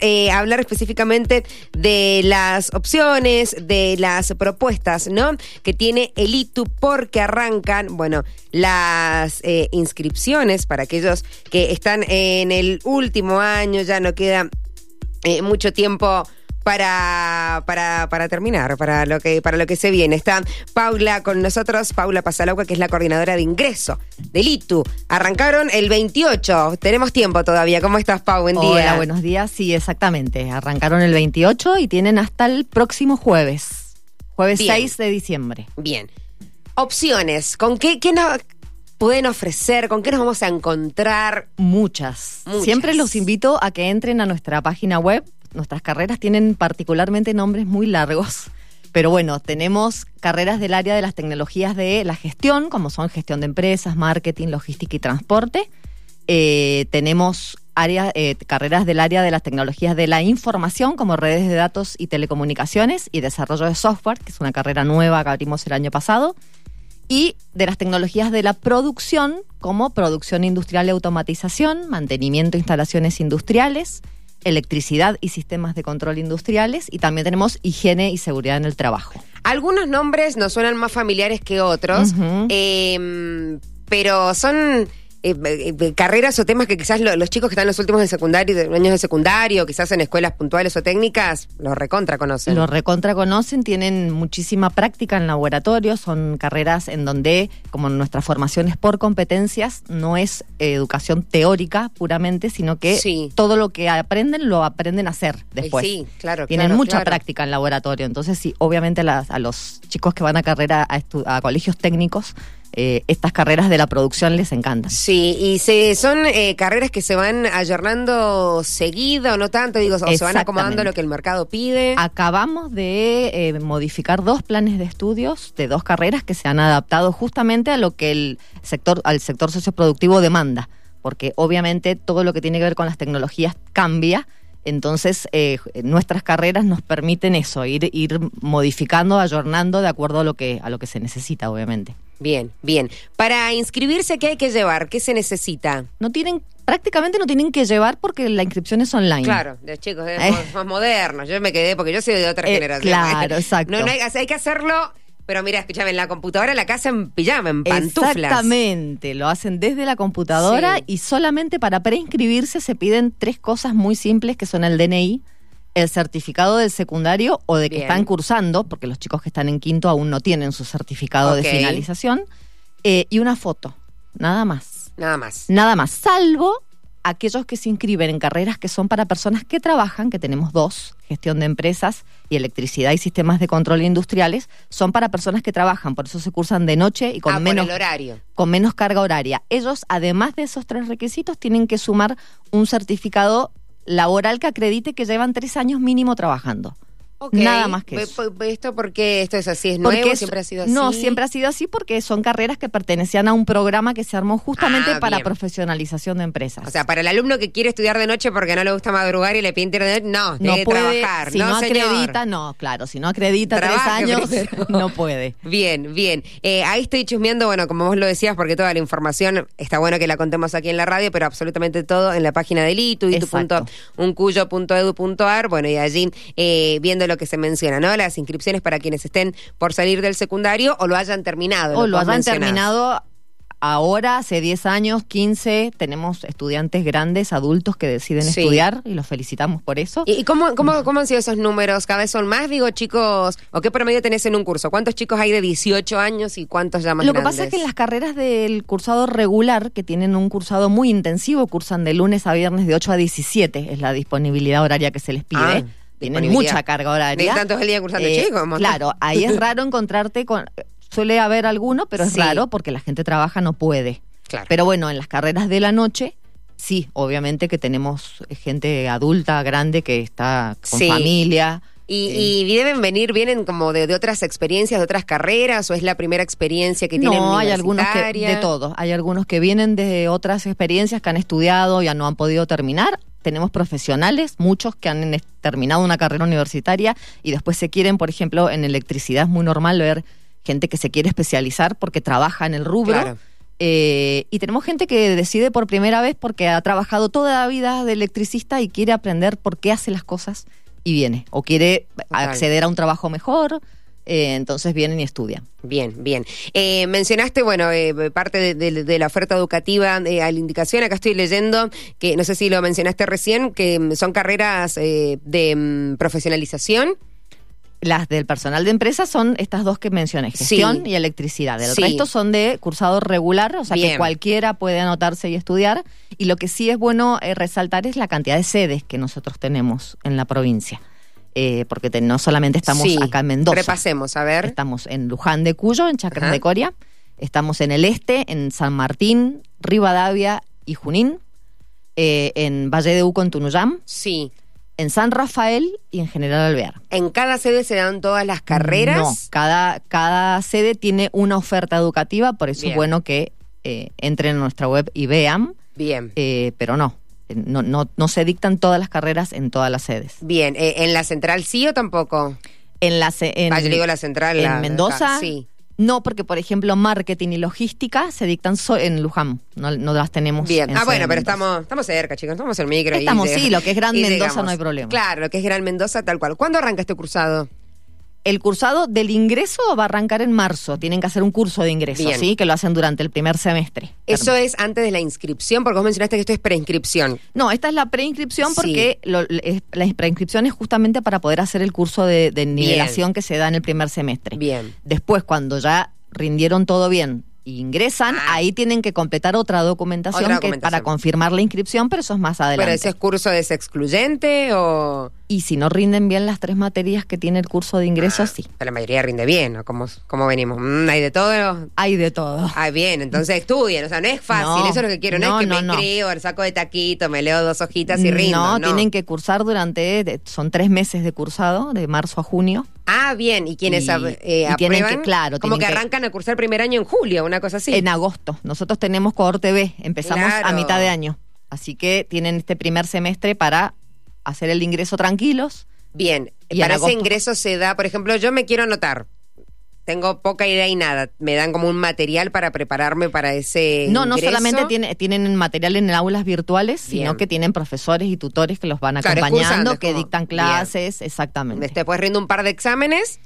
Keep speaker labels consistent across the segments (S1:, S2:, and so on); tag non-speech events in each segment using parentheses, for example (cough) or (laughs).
S1: eh, hablar específicamente de las opciones, de las propuestas, ¿no? Que tiene el ITU porque arrancan, bueno, las eh, inscripciones para aquellos que están en el último año, ya no queda eh, mucho tiempo para, para, para terminar, para lo que para lo que se viene. Está Paula con nosotros, Paula Pasalagua, que es la coordinadora de ingreso del ITU. Arrancaron el 28, tenemos tiempo todavía. ¿Cómo estás, Pau? Buen día.
S2: Hola, buenos días. Sí, exactamente. Arrancaron el 28 y tienen hasta el próximo jueves, jueves
S1: Bien.
S2: 6 de diciembre.
S1: Bien. Opciones. ¿Con qué, qué nos pueden ofrecer? ¿Con qué nos vamos a encontrar?
S2: Muchas.
S1: Muchas.
S2: Siempre los invito a que entren a nuestra página web. Nuestras carreras tienen particularmente nombres muy largos. Pero bueno, tenemos carreras del área de las tecnologías de la gestión, como son gestión de empresas, marketing, logística y transporte. Eh, tenemos eh, carreras del área de las tecnologías de la información, como redes de datos y telecomunicaciones, y desarrollo de software, que es una carrera nueva que abrimos el año pasado. Y de las tecnologías de la producción, como producción industrial y automatización, mantenimiento de instalaciones industriales, electricidad y sistemas de control industriales, y también tenemos higiene y seguridad en el trabajo.
S1: Algunos nombres nos suenan más familiares que otros, eh, pero son eh, eh, carreras o temas que quizás lo- los chicos que están en los últimos de secundario, de años de secundario, quizás en escuelas puntuales o técnicas, los recontra conocen.
S2: Lo recontra conocen, tienen muchísima práctica en laboratorio, son carreras en donde, como nuestra formación es por competencias, no es eh, educación teórica puramente, sino que
S1: Sí.
S2: todo lo que aprenden lo aprenden a hacer después.
S1: Sí, claro,
S2: Tienen
S1: claro,
S2: mucha
S1: claro.
S2: práctica en laboratorio, entonces sí, obviamente las- a los chicos que van a carrera a, a colegios técnicos, eh, estas carreras de la producción les encantan.
S1: Sí, y se, son eh, carreras que se van ayornando seguido, no tanto, digo, o se van acomodando lo que el mercado pide.
S2: Acabamos de eh, modificar dos planes de estudios de dos carreras que se han adaptado justamente a lo que el sector, al sector socioproductivo demanda, porque obviamente todo lo que tiene que ver con las tecnologías cambia. Entonces, eh, nuestras carreras nos permiten eso, ir, ir modificando, ayornando de acuerdo a lo que, a lo que se necesita, obviamente.
S1: Bien, bien. Para inscribirse, ¿qué hay que llevar? ¿Qué se necesita?
S2: No tienen, prácticamente no tienen que llevar porque la inscripción es online.
S1: Claro, de chicos de-
S2: Eh.
S1: más, modernos. Yo me quedé porque yo soy de otra
S2: Eh,
S1: generación.
S2: claro, (laughs) exacto.
S1: No, no hay, hay que hacerlo, pero mira, escúchame, en la computadora, la casa, en pijama, en pantuflas.
S2: Exactamente, lo hacen desde la computadora
S1: Sí.
S2: y solamente para preinscribirse se piden tres cosas muy simples que son el DNI, el certificado del secundario o de que
S1: Bien.
S2: están cursando, porque los chicos que están en quinto aún no tienen su certificado de finalización, eh, y una foto, nada más.
S1: Nada más.
S2: Nada más, salvo aquellos que se inscriben en carreras que son para personas que trabajan, que tenemos dos, gestión de empresas y electricidad y sistemas de control industriales, son para personas que trabajan, por eso se cursan de noche y con
S1: ah,
S2: menos
S1: el horario.
S2: con menos carga horaria. Ellos, además de esos tres requisitos, tienen que sumar un certificado laboral que acredite que llevan tres años mínimo trabajando.
S1: Ok.
S2: Nada más que eso.
S1: ¿Esto por qué esto es así? ¿Es
S2: Porque
S1: nuevo?
S2: es-
S1: ¿Siempre ha sido así?
S2: No, siempre ha sido así porque son carreras que pertenecían a un programa que se armó justamente
S1: Ah,
S2: para
S1: bien.
S2: profesionalización de empresas.
S1: O sea, para el alumno que quiere estudiar de noche porque no le gusta madrugar y le pide internet, no,
S2: no puede,
S1: trabajar.
S2: si
S1: no,
S2: acredita, no, claro, si no acredita
S1: Trabaje
S2: tres años, (laughs) (laughs) no puede.
S1: Bien, bien. Eh, ahí estoy chusmeando, bueno, como vos lo decías, porque toda la información está bueno que la contemos aquí en la radio, pero absolutamente todo en la página del ITU, itu.uncuyo.edu.ar, bueno, y allí eh, viendo lo que se menciona, ¿no? Las inscripciones para quienes estén por salir del secundario o lo hayan terminado.
S2: O lo
S1: vos
S2: hayan terminado ahora, hace 10 años, 15, tenemos estudiantes grandes, adultos que deciden
S1: Sí.
S2: estudiar y los felicitamos por eso.
S1: ¿Y cómo, cómo, cómo han sido esos números? ¿Cada vez son más? Digo, chicos, ¿o qué promedio tenés en un curso? ¿Cuántos chicos hay de 18 años y cuántos ya más
S2: Lo que pasa es que en las carreras del cursado regular, que tienen un cursado muy intensivo, cursan de lunes a viernes de 8 a 17, es la disponibilidad horaria que se les pide.
S1: Ah,
S2: tienen mucha carga horaria.
S1: De tantos el día cursando
S2: Eh,
S1: chicos.
S2: Claro, ahí es (laughs) raro encontrarte con... Suele haber alguno, pero es
S1: Sí.
S2: raro porque la gente trabaja, no puede.
S1: Claro.
S2: Pero bueno, en las carreras de la noche, sí, obviamente que tenemos gente adulta, grande, que está con
S1: Sí.
S2: familia.
S1: Y,
S2: Eh,
S1: y deben venir, vienen como de, de otras experiencias, de otras carreras, o es la primera experiencia que tienen
S2: no, hay algunos que, de todo. Hay algunos que vienen de otras experiencias que han estudiado, ya no han podido terminar. Tenemos profesionales, muchos que han terminado una carrera universitaria y después se quieren, por ejemplo, en electricidad es muy normal ver gente que se quiere especializar porque trabaja en el rubro.
S1: Claro.
S2: Eh, y tenemos gente que decide por primera vez porque ha trabajado toda la vida de electricista y quiere aprender por qué hace las cosas y viene. O quiere acceder a un trabajo mejor, eh, entonces vienen y estudian.
S1: Bien, bien. Eh, mencionaste, bueno, eh, parte de, la oferta educativa a la indicación, acá estoy leyendo, que no sé si lo mencionaste recién, que mm, son carreras de mm, profesionalización.
S2: Las del personal de empresa son estas dos que mencioné, gestión y electricidad. El resto son de cursado regular, o sea que cualquiera puede anotarse y estudiar. Y lo que sí es bueno resaltar es la cantidad de sedes que nosotros tenemos en la provincia. Eh, porque no solamente estamos acá en Mendoza.
S1: Repasemos, a ver.
S2: Estamos en Luján de Cuyo, en Chacras de Coria. Estamos en el este, en San Martín, Rivadavia y Junín. Eh, en Valle de Uco, en Tunuyán.
S1: Sí.
S2: En San Rafael y en General Alvear.
S1: ¿En cada sede se dan todas las carreras?
S2: No, cada, cada sede tiene una oferta educativa, por eso es bueno que eh, entren a nuestra web y vean.
S1: Bien.
S2: pero no, no, no, no se dictan todas las carreras en todas las sedes.
S1: Bien, eh, ¿en la central sí o tampoco?
S2: En la
S1: en, ah, yo digo la central.
S2: En Mendoza. sí. No, porque por ejemplo marketing y logística se dictan en Luján, no, no, las tenemos.
S1: Bien, ah bueno, pero estamos, estamos cerca, chicos, estamos en micro.
S2: Estamos, sí, lo que es Gran Mendoza no hay problema.
S1: Claro, lo que es Gran Mendoza tal cual. ¿Cuándo arranca este cursado?
S2: El cursado del ingreso va a arrancar en marzo. Tienen que hacer un curso de ingreso, ¿sí? Que lo hacen durante el primer semestre.
S1: Eso es antes de la inscripción, porque vos mencionaste que esto es preinscripción.
S2: No, esta es la preinscripción porque la preinscripción es justamente para poder hacer el curso de, nivelación que se da en el primer semestre.
S1: Bien.
S2: Después, cuando ya rindieron todo bien, ingresan, ah. ahí tienen que completar otra documentación, para confirmar la inscripción, pero eso es más adelante.
S1: ¿Pero ese curso es excluyente o...?
S2: Y si no rinden bien las tres materias que tiene el curso de ingresos,
S1: ah,
S2: sí.
S1: Pero la mayoría rinde bien, ¿no? ¿Cómo, cómo venimos? Mm, ¿Hay de todo?
S2: Hay de todo.
S1: Ah, bien, entonces estudien. O sea, no es fácil, eso es lo que quiero. No, es que me inscribo, el saco de taquito, me leo dos hojitas y rindo.
S2: No, tienen que cursar durante, son tres meses de cursado, de marzo a junio.
S1: Ah, bien. ¿Y quiénes eh, aprueban? Que,
S2: claro.
S1: Como que arrancan a cursar primer año en julio, una cosa así.
S2: En agosto. Nosotros tenemos cohorte B, empezamos a mitad de año. Así que tienen este primer semestre para hacer el ingreso tranquilos.
S1: Bien, y para ese ingreso se da, por ejemplo, yo me quiero anotar tengo poca idea y nada. Me dan como un material para prepararme para ese.
S2: No, no solamente tiene, tienen material en aulas virtuales, sino que tienen profesores y tutores que los van acompañando, que dictan clases, exactamente.
S1: Después rindo un par de exámenes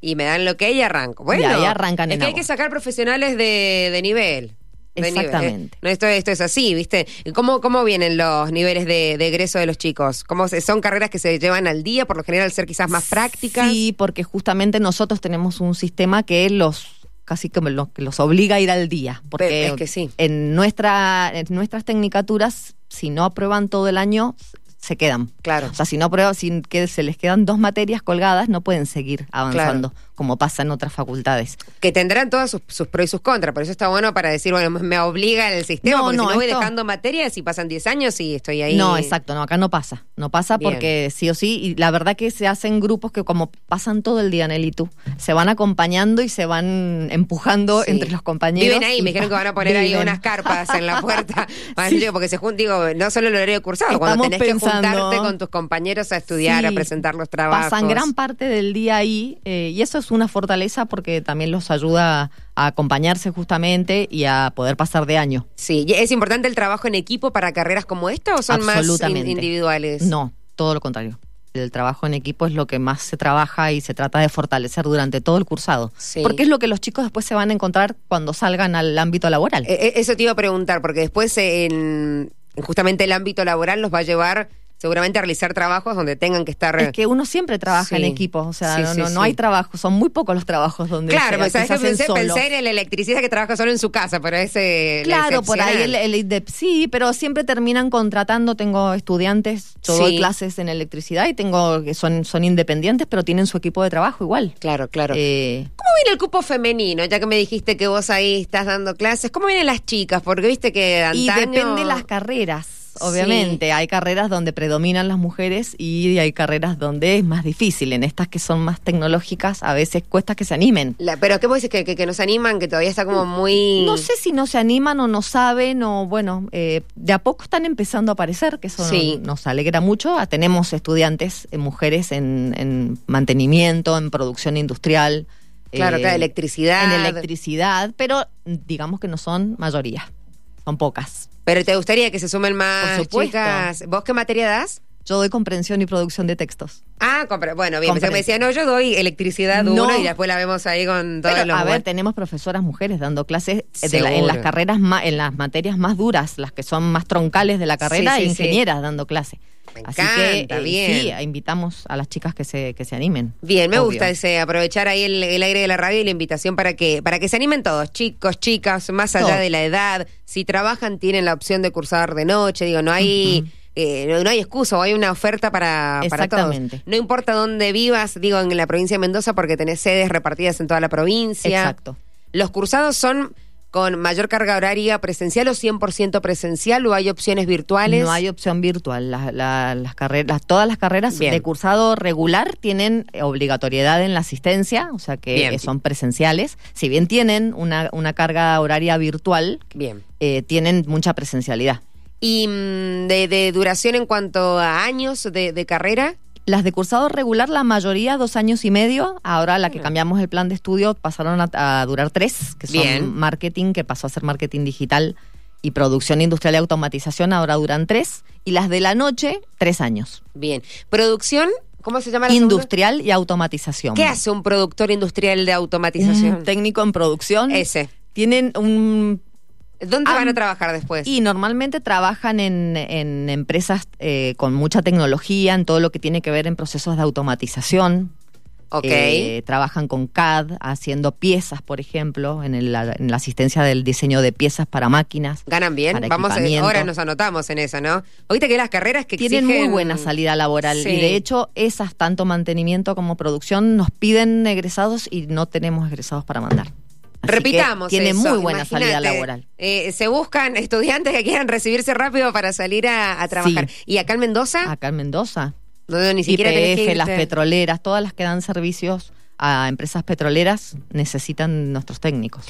S1: y me dan lo que y arranco. Bueno, y
S2: ahí arrancan
S1: es que hay que sacar profesionales de, de nivel.
S2: Exactamente.
S1: No, esto, esto es así, ¿viste? ¿Cómo, cómo vienen los niveles de, egreso de los chicos? ¿Cómo ¿Son carreras que se llevan al día, por lo general ser quizás más prácticas?
S2: Sí, porque justamente nosotros tenemos un sistema que los casi que los, los obliga a ir al día. Porque
S1: es que sí.
S2: en, nuestra, en nuestras tecnicaturas, si no aprueban todo el año, se quedan.
S1: Claro.
S2: O sea, si no prueban, si que se les quedan dos materias colgadas, no pueden seguir avanzando, como pasa en otras facultades.
S1: Que tendrán todos sus, pros y sus contras, por eso está bueno para decir, bueno, me obliga el sistema, porque no, si no voy dejando materias y pasan 10 años y estoy ahí.
S2: No, exacto, no, acá no pasa. No pasa porque sí o sí, y la verdad que se hacen grupos que como pasan todo el día en el ITU, se van acompañando y se van empujando entre los compañeros.
S1: Viven ahí, me dijeron que van a poner ahí unas carpas en la puerta, (laughs) porque se juntan, digo, no solo el horario cursado, cuando tenés que juntarte con tus compañeros a estudiar, a presentar los trabajos.
S2: Pasan gran parte del día ahí eh, y eso es una fortaleza porque también los ayuda a acompañarse justamente y a poder pasar de año.
S1: Sí, ¿es importante el trabajo en equipo para carreras como esta o son más individuales?
S2: No, todo lo contrario. El trabajo en equipo es lo que más se trabaja y se trata de fortalecer durante todo el cursado. Porque es lo que los chicos después se van a encontrar cuando salgan al ámbito laboral.
S1: E, e, eso te iba a preguntar, porque después en justamente el ámbito laboral los va a llevar seguramente a realizar trabajos donde tengan que estar.
S2: Es que uno siempre trabaja en equipo, o sea, no, no, hay trabajo, son muy pocos los trabajos donde.
S1: Claro, se, ¿sabes que pensé, pensé, en el electricista que trabaja solo en su casa, pero ese.
S2: Claro, por ahí el, el, sí, pero siempre terminan contratando. Tengo estudiantes, yo doy clases en electricidad y tengo que son, son independientes, pero tienen su equipo de trabajo igual.
S1: Claro, claro. Eh, ¿Cómo viene el cupo femenino? Ya que me dijiste que vos ahí estás dando clases, ¿cómo vienen las chicas? Porque viste que antaño...
S2: Y depende de las carreras obviamente. Hay carreras donde predominan las mujeres y hay carreras donde es más difícil. En estas que son más tecnológicas, a veces cuesta que se animen.
S1: ¿Pero qué vos decís? ¿Que, que, nos animan? ¿Que todavía está como muy...?
S2: No sé si no se animan o no saben o, bueno, eh, de a poco están empezando a aparecer, que eso nos alegra mucho. Ah, tenemos estudiantes, eh, mujeres en, en mantenimiento, en producción industrial,
S1: Claro,
S2: eh,
S1: claro, electricidad.
S2: En electricidad, pero digamos que no son mayoría, son pocas.
S1: Pero te gustaría que se sumen más
S2: Por supuesto.
S1: chicas. ¿Vos qué materia das?
S2: Yo doy comprensión y producción de textos.
S1: Ah, compre- bueno, bien. Pensé que me decía, no, yo doy electricidad
S2: No.
S1: una y después la vemos ahí con todos
S2: Pero,
S1: los
S2: a ver, tenemos profesoras mujeres dando clases de la- en las carreras en las materias más duras, las que son más troncales de la carrera,
S1: Sí, sí,
S2: e
S1: sí.
S2: ingenieras dando clase.
S1: Me
S2: Así
S1: encanta,
S2: que eh,
S1: bien.
S2: sí, invitamos a las chicas que se, que se animen.
S1: Bien, me
S2: Obvio.
S1: gusta ese aprovechar ahí el, el aire de la radio y la invitación para que para que se animen todos, chicos, chicas, más allá
S2: Todos.
S1: de la edad. Si trabajan tienen la opción de cursar de noche, digo, no hay eh, no, no hay excusa, o hay una oferta para, para todos.
S2: Exactamente.
S1: No importa dónde vivas, digo, en la provincia de Mendoza porque tenés sedes repartidas en toda la provincia.
S2: Exacto.
S1: Los cursados son con mayor carga horaria presencial o 100% presencial o hay opciones virtuales.
S2: No hay opción virtual. La- la- las carreras, todas las carreras
S1: Bien.
S2: de cursado regular tienen obligatoriedad en la asistencia, o sea que
S1: Bien.
S2: son presenciales. Si bien tienen una, una carga horaria virtual,
S1: Bien.
S2: eh, tienen mucha presencialidad.
S1: ¿Y mm, de, de duración en cuanto a años de, de carrera?
S2: Las de cursado regular, la mayoría dos años y medio. Ahora la que cambiamos el plan de estudio pasaron a, a durar tres, que son
S1: Bien.
S2: marketing, que pasó a ser marketing digital y producción industrial y automatización, ahora duran tres. Y las de la noche, tres años.
S1: Bien. ¿Producción? ¿Cómo se llama la segunda?
S2: Industrial y automatización.
S1: ¿Qué hace un productor industrial de automatización?
S2: Un técnico en producción.
S1: Ese.
S2: Tienen un...
S1: ¿Dónde van a trabajar después?
S2: Y normalmente trabajan en, en empresas eh, con mucha tecnología, en todo lo que tiene que ver en procesos de automatización.
S1: ok.
S2: Eh, trabajan con CAD, haciendo piezas, por ejemplo, en, el- en la asistencia del diseño de piezas para máquinas.
S1: ¿Ganan bien? Vamos, a- ahora nos anotamos en eso, ¿no? Oíste que las carreras que
S2: Tienen muy buena salida laboral
S1: Sí.
S2: y de hecho esas, tanto mantenimiento como producción, nos piden egresados y no tenemos egresados para mandar. Así
S1: Repitamos.
S2: Tiene
S1: eso,
S2: muy buena
S1: imagínate,
S2: salida laboral.
S1: eh, se buscan (laughs) estudiantes que quieran recibirse rápido para salir a, a trabajar.
S2: Sí.
S1: ¿Y acá en Mendoza?
S2: Acá en Mendoza,
S1: No, ni siquiera
S2: IPF, las petroleras, todas las que dan servicios a empresas petroleras necesitan nuestros técnicos.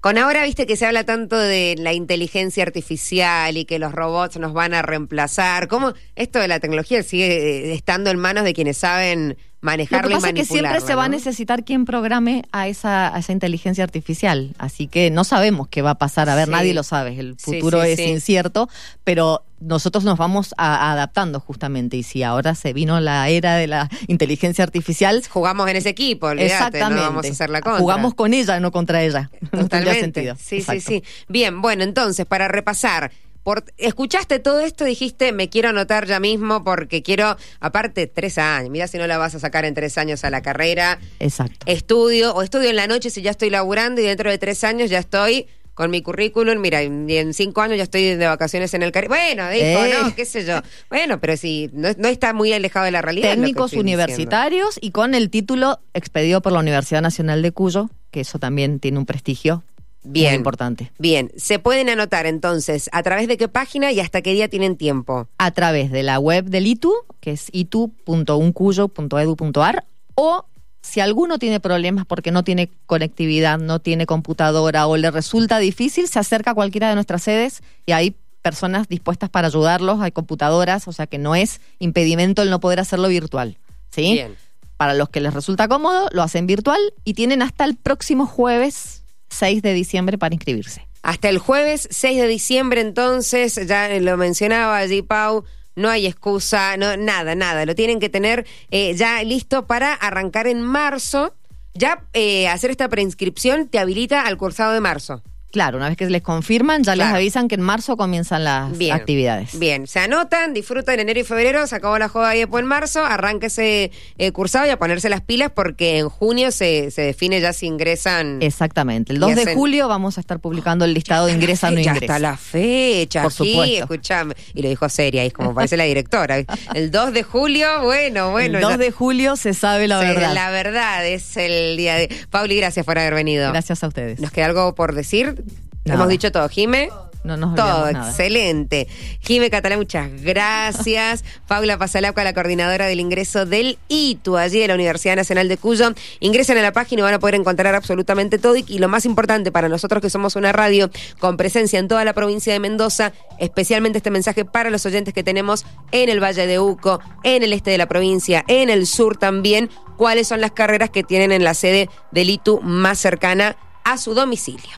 S1: Con ahora, viste que se habla tanto de la inteligencia artificial y que los robots nos van a reemplazar. ¿Cómo esto de la tecnología sigue eh, estando en manos de quienes saben
S2: Lo
S1: manejarla
S2: que pasa
S1: y
S2: es que siempre se va a
S1: ¿no?
S2: necesitar quien programe a esa, a esa inteligencia artificial. Así que no sabemos qué va a pasar. A ver,
S1: Sí.
S2: nadie lo sabe. El futuro
S1: sí,
S2: es
S1: sí.
S2: incierto, pero nosotros nos vamos a- adaptando justamente. Y si ahora se vino la era de la inteligencia artificial,
S1: Jugamos en ese equipo, olvídate,
S2: exactamente.
S1: no vamos a hacer la contra.
S2: Jugamos con ella, no contra ella. (laughs) No tendría
S1: Totalmente.
S2: sentido.
S1: Sí,
S2: Exacto.
S1: sí, sí. Bien, bueno, entonces, para repasar. Por, escuchaste todo esto, dijiste, me quiero anotar ya mismo porque quiero, aparte, tres años. Mira si no la vas a sacar en tres años a la carrera.
S2: Exacto.
S1: Estudio, o estudio en la noche si ya estoy laburando y dentro de tres años ya estoy con mi currículum. Mira, y en cinco años ya estoy de vacaciones en el Caribe. Bueno, dijo,
S2: Eh.
S1: no, qué sé yo. Bueno, pero si no, no está muy alejado de la realidad.
S2: Técnicos
S1: diciendo.
S2: universitarios y con el título expedido por la Universidad Nacional de Cuyo, que eso también tiene un prestigio
S1: Bien.
S2: muy importante.
S1: Bien, se pueden anotar entonces a través de qué página y hasta qué día tienen tiempo.
S2: a través de la web del ITU, que es itu.uncuyo.edu.ar, o si alguno tiene problemas porque no tiene conectividad, no tiene computadora o le resulta difícil, se acerca a cualquiera de nuestras sedes y hay personas dispuestas para ayudarlos, hay computadoras, o sea que no es impedimento el no poder hacerlo virtual. ¿sí?
S1: Bien.
S2: Para los que les resulta cómodo, lo hacen virtual y tienen hasta el próximo jueves 6 de diciembre para inscribirse.
S1: Hasta el jueves 6 de diciembre, entonces, ya lo mencionaba allí Pau, no hay excusa, no, nada, nada. Lo tienen que tener eh, ya listo para arrancar en marzo. Ya eh, hacer esta preinscripción te habilita al cursado de marzo.
S2: Claro, una vez que les confirman, ya les avisan que en marzo comienzan las
S1: Bien.
S2: actividades.
S1: Bien, se anotan, disfrutan enero y febrero, se acabó la joda ahí después en marzo, arranca ese eh, cursado y a ponerse las pilas porque en junio se, se define ya si ingresan.
S2: Exactamente. El
S1: Y
S2: 2 de julio vamos a estar publicando el listado de ingresa o no
S1: ya
S2: ingresa.
S1: está la fecha,
S2: Por
S1: aquí,
S2: supuesto.
S1: escuchame. Y lo dijo seria, y es como parece la directora. El 2 de julio, bueno, bueno.
S2: el 2
S1: ya-
S2: de julio se sabe la verdad.
S1: La verdad es el día de. Pauli, gracias por haber venido.
S2: Gracias a ustedes.
S1: ¿Nos queda algo por decir?
S2: Nada.
S1: Hemos dicho todo. Jime.
S2: No nos
S1: Todo,
S2: nada.
S1: excelente. Jime Catalá, muchas gracias. (laughs) Paula Pasalauca, la coordinadora del ingreso del ITU, allí de la Universidad Nacional de Cuyo. Ingresen a la página y van a poder encontrar absolutamente todo. Y, y lo más importante para nosotros que somos una radio con presencia en toda la provincia de Mendoza, especialmente este mensaje para los oyentes que tenemos en el Valle de Uco, en el este de la provincia, en el sur también, cuáles son las carreras que tienen en la sede del ITU más cercana a su domicilio.